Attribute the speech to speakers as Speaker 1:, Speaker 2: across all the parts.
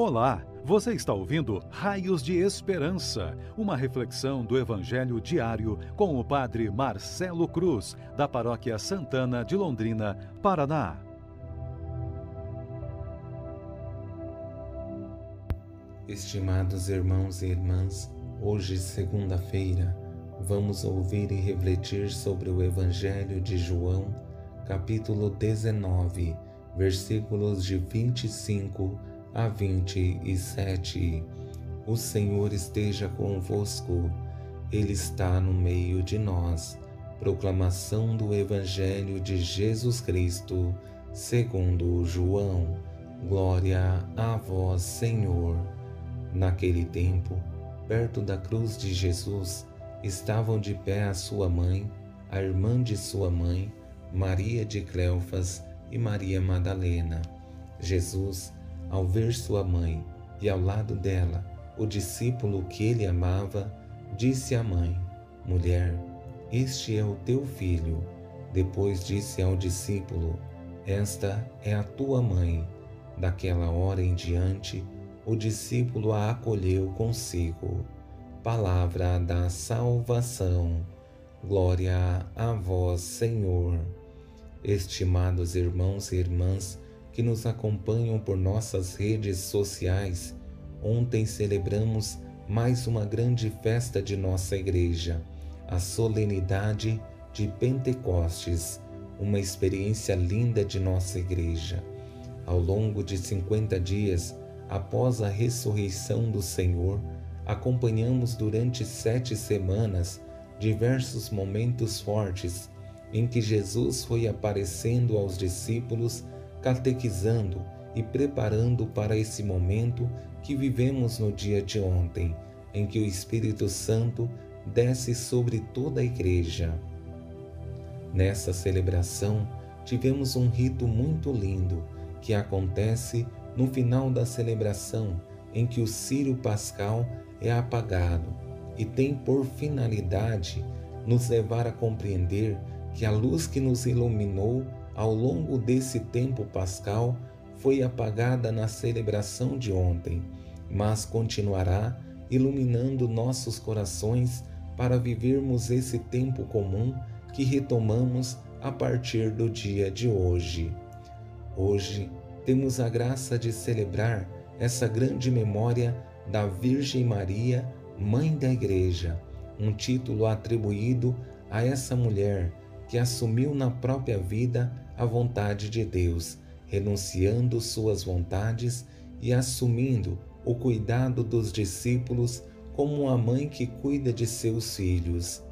Speaker 1: Olá, você está ouvindo Raios de Esperança, uma reflexão do Evangelho diário com o Padre Marcelo Cruz, da Paróquia Santana de Londrina, Paraná.
Speaker 2: Estimados irmãos e irmãs, hoje, segunda-feira, vamos ouvir e refletir sobre o Evangelho de João, capítulo 19, versículos de 25 a 27. O Senhor esteja convosco, Ele está no meio de nós. Proclamação do Evangelho de Jesus Cristo, segundo João. Glória a vós, Senhor. Naquele tempo, perto da cruz de Jesus, estavam de pé a sua mãe, a irmã de sua mãe, Maria de Cleofas e Maria Madalena. Jesus ao ver sua mãe e ao lado dela o discípulo que ele amava, disse à mãe: Mulher, este é o teu filho. Depois disse ao discípulo: Esta é a tua mãe. Daquela hora em diante, o discípulo a acolheu consigo. Palavra da salvação. Glória a vós, Senhor. Estimados irmãos e irmãs, que nos acompanham por nossas redes sociais, ontem celebramos mais uma grande festa de nossa igreja, a solenidade de Pentecostes, uma experiência linda de nossa igreja. Ao longo de 50 dias após a ressurreição do Senhor, acompanhamos durante sete semanas diversos momentos fortes em que Jesus foi aparecendo aos discípulos catequizando e preparando para esse momento que vivemos no dia de ontem, em que o Espírito Santo desce sobre toda a igreja. Nessa celebração, tivemos um rito muito lindo que acontece no final da celebração, em que o círio pascal é apagado e tem por finalidade nos levar a compreender que a luz que nos iluminou ao longo desse tempo pascal foi apagada na celebração de ontem, mas continuará iluminando nossos corações para vivermos esse tempo comum que retomamos a partir do dia de hoje. Hoje temos a graça de celebrar essa grande memória da Virgem Maria, Mãe da Igreja, um título atribuído a essa mulher que assumiu na própria vida a vontade de Deus, renunciando suas vontades e assumindo o cuidado dos discípulos como uma mãe que cuida de seus filhos.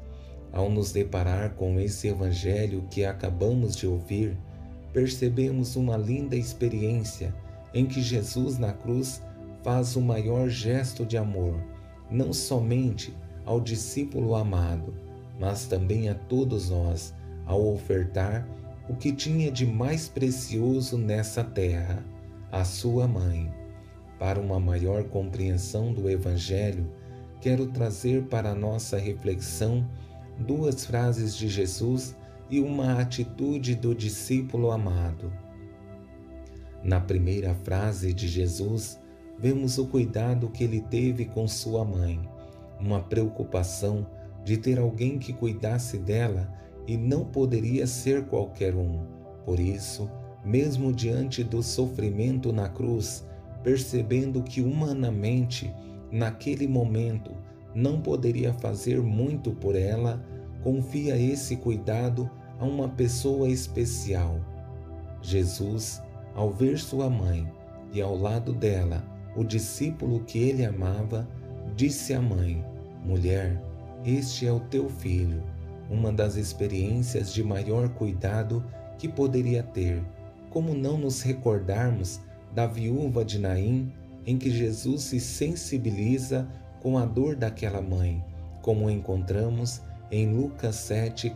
Speaker 2: Ao nos deparar com esse evangelho que acabamos de ouvir, percebemos uma linda experiência em que Jesus na cruz faz o maior gesto de amor, não somente ao discípulo amado, mas também a todos nós ao ofertar o que tinha de mais precioso nessa terra, a sua mãe. Para uma maior compreensão do Evangelho, quero trazer para nossa reflexão duas frases de Jesus e uma atitude do discípulo amado. Na primeira frase de Jesus, vemos o cuidado que ele teve com sua mãe, uma preocupação de ter alguém que cuidasse dela e não poderia ser qualquer um. Por isso, mesmo diante do sofrimento na cruz, percebendo que humanamente, naquele momento, não poderia fazer muito por ela, confia esse cuidado a uma pessoa especial. Jesus, ao ver sua mãe e ao lado dela o discípulo que ele amava, disse à mãe: Mulher, este é o teu filho uma das experiências de maior cuidado que poderia ter. Como não nos recordarmos da viúva de Naim, em que Jesus se sensibiliza com a dor daquela mãe, como encontramos em Lucas 7,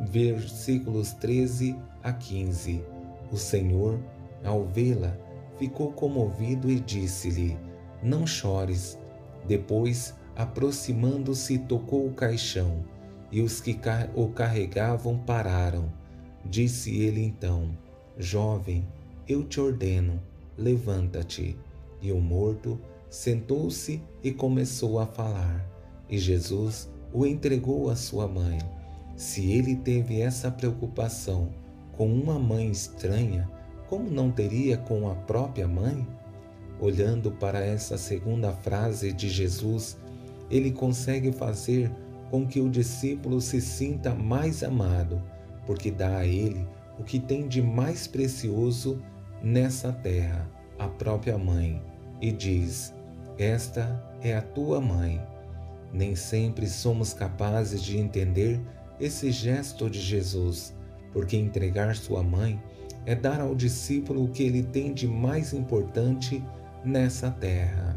Speaker 2: versículos 13 a 15. O Senhor, ao vê-la, ficou comovido e disse-lhe: Não chores. Depois, aproximando-se, tocou o caixão e os que o carregavam pararam. Disse ele então: Jovem, eu te ordeno, levanta-te. E o morto sentou-se e começou a falar, e Jesus o entregou à sua mãe. Se ele teve essa preocupação com uma mãe estranha, como não teria com a própria mãe? Olhando para essa segunda frase de Jesus, ele consegue fazer com que o discípulo se sinta mais amado, porque dá a ele o que tem de mais precioso nessa terra, a própria mãe, e diz: Esta é a tua mãe. Nem sempre somos capazes de entender esse gesto de Jesus, porque entregar sua mãe é dar ao discípulo o que ele tem de mais importante nessa terra.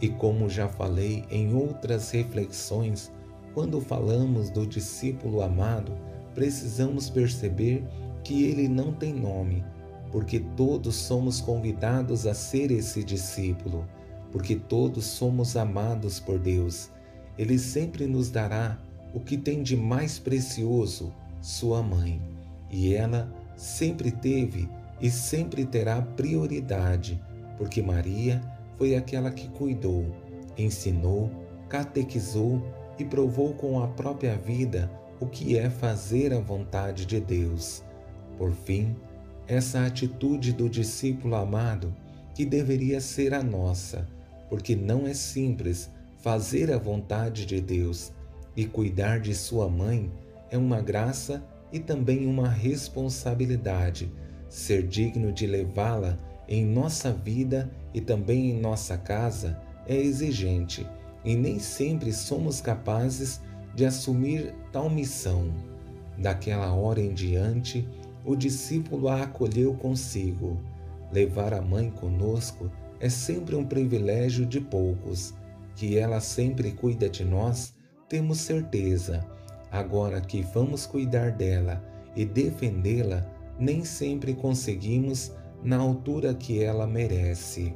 Speaker 2: E como já falei em outras reflexões, quando falamos do discípulo amado, precisamos perceber que ele não tem nome, porque todos somos convidados a ser esse discípulo, porque todos somos amados por Deus. Ele sempre nos dará o que tem de mais precioso, sua mãe e ela sempre teve e sempre terá prioridade, porque Maria foi aquela que cuidou, ensinou, catequizou e provou com a própria vida o que é fazer a vontade de Deus. Por fim, essa atitude do discípulo amado que deveria ser a nossa, porque não é simples fazer a vontade de Deus e cuidar de sua mãe é uma graça e também uma responsabilidade. Ser digno de levá-la em nossa vida e também em nossa casa é exigente e nem sempre somos capazes de assumir tal missão. Daquela hora em diante, o discípulo a acolheu consigo. Levar a mãe conosco é sempre um privilégio de poucos. Que ela sempre cuida de nós, temos certeza Agora que vamos cuidar dela e defendê-la, nem sempre conseguimos na altura que ela merece.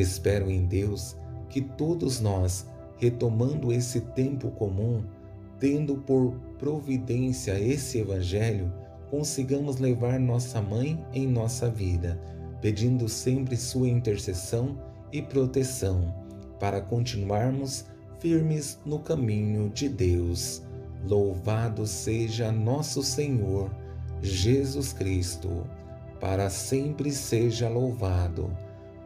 Speaker 2: Espero em Deus que todos nós, retomando esse tempo comum, tendo por providência esse Evangelho, consigamos levar nossa mãe em nossa vida, pedindo sempre sua intercessão e proteção, para continuarmos firmes no caminho de Deus. Louvado seja nosso Senhor Jesus Cristo, para sempre seja louvado.